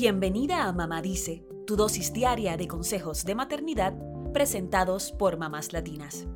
Bienvenida a Mamá Dice, tu dosis diaria de consejos de maternidad presentados por mamás latinas.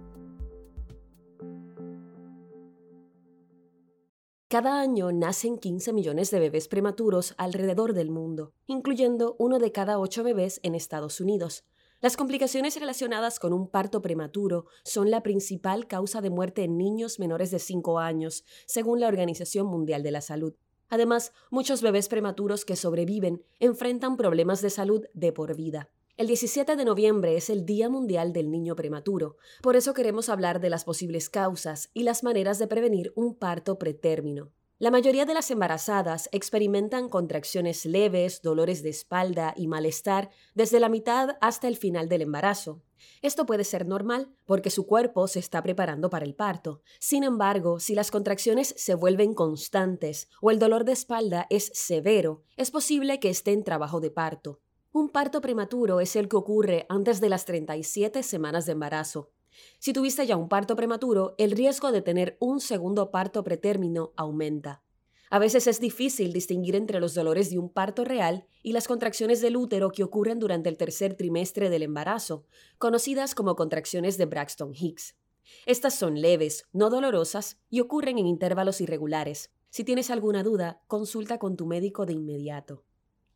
Cada año nacen 15 millones de bebés prematuros alrededor del mundo, incluyendo uno de cada ocho bebés en Estados Unidos. Las complicaciones relacionadas con un parto prematuro son la principal causa de muerte en niños menores de 5 años, según la Organización Mundial de la Salud. Además, muchos bebés prematuros que sobreviven enfrentan problemas de salud de por vida. El 17 de noviembre es el Día Mundial del Niño Prematuro, por eso queremos hablar de las posibles causas y las maneras de prevenir un parto pretérmino. La mayoría de las embarazadas experimentan contracciones leves, dolores de espalda y malestar desde la mitad hasta el final del embarazo. Esto puede ser normal porque su cuerpo se está preparando para el parto. Sin embargo, si las contracciones se vuelven constantes o el dolor de espalda es severo, es posible que esté en trabajo de parto. Un parto prematuro es el que ocurre antes de las 37 semanas de embarazo. Si tuviste ya un parto prematuro, el riesgo de tener un segundo parto pretérmino aumenta. A veces es difícil distinguir entre los dolores de un parto real y las contracciones del útero que ocurren durante el tercer trimestre del embarazo, conocidas como contracciones de Braxton Hicks. Estas son leves, no dolorosas y ocurren en intervalos irregulares. Si tienes alguna duda, consulta con tu médico de inmediato.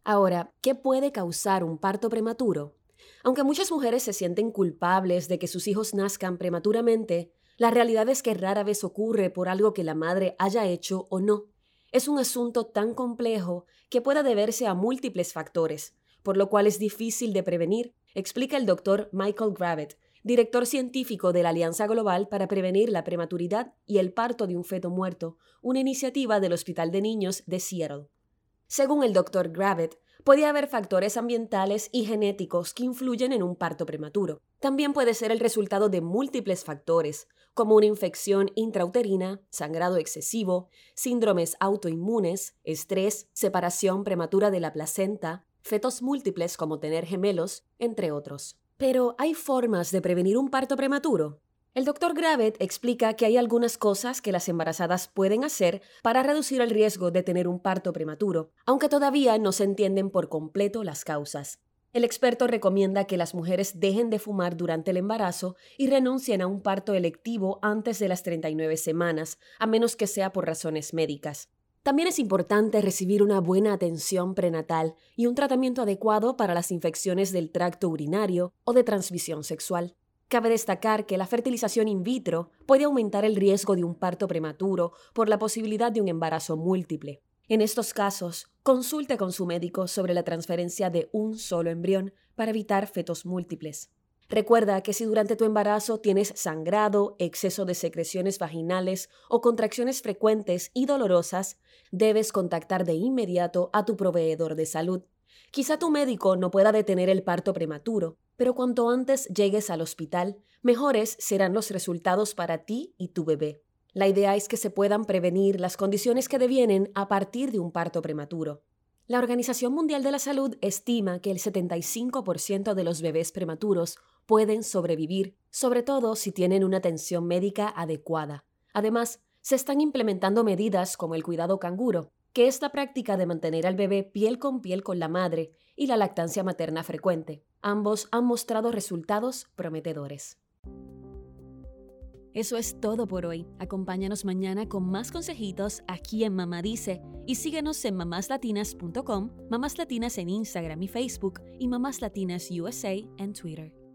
Ahora, ¿qué puede causar un parto prematuro? Aunque muchas mujeres se sienten culpables de que sus hijos nazcan prematuramente, la realidad es que rara vez ocurre por algo que la madre haya hecho o no. Es un asunto tan complejo que puede deberse a múltiples factores, por lo cual es difícil de prevenir, explica el doctor Michael Gravett, director científico de la Alianza Global para Prevenir la Prematuridad y el Parto de un Feto Muerto, una iniciativa del Hospital de Niños de Seattle. Según el doctor Gravett, puede haber factores ambientales y genéticos que influyen en un parto prematuro. También puede ser el resultado de múltiples factores, como una infección intrauterina, sangrado excesivo, síndromes autoinmunes, estrés, separación prematura de la placenta, fetos múltiples como tener gemelos, entre otros. Pero, ¿hay formas de prevenir un parto prematuro? El doctor Gravett explica que hay algunas cosas que las embarazadas pueden hacer para reducir el riesgo de tener un parto prematuro, aunque todavía no se entienden por completo las causas. El experto recomienda que las mujeres dejen de fumar durante el embarazo y renuncien a un parto electivo antes de las 39 semanas, a menos que sea por razones médicas. También es importante recibir una buena atención prenatal y un tratamiento adecuado para las infecciones del tracto urinario o de transmisión sexual. Cabe destacar que la fertilización in vitro puede aumentar el riesgo de un parto prematuro por la posibilidad de un embarazo múltiple. En estos casos, consulte con su médico sobre la transferencia de un solo embrión para evitar fetos múltiples. Recuerda que si durante tu embarazo tienes sangrado, exceso de secreciones vaginales o contracciones frecuentes y dolorosas, debes contactar de inmediato a tu proveedor de salud. Quizá tu médico no pueda detener el parto prematuro, pero cuanto antes llegues al hospital, mejores serán los resultados para ti y tu bebé. La idea es que se puedan prevenir las condiciones que devienen a partir de un parto prematuro. La Organización Mundial de la Salud estima que el 75% de los bebés prematuros pueden sobrevivir, sobre todo si tienen una atención médica adecuada. Además, se están implementando medidas como el cuidado canguro, que es práctica de mantener al bebé piel con piel con la madre, y la lactancia materna frecuente. Ambos han mostrado resultados prometedores. Eso es todo por hoy. Acompáñanos mañana con más consejitos aquí en Mamá Dice y síguenos en mamáslatinas.com, Mamás Latinas en Instagram y Facebook y Mamás Latinas USA en Twitter.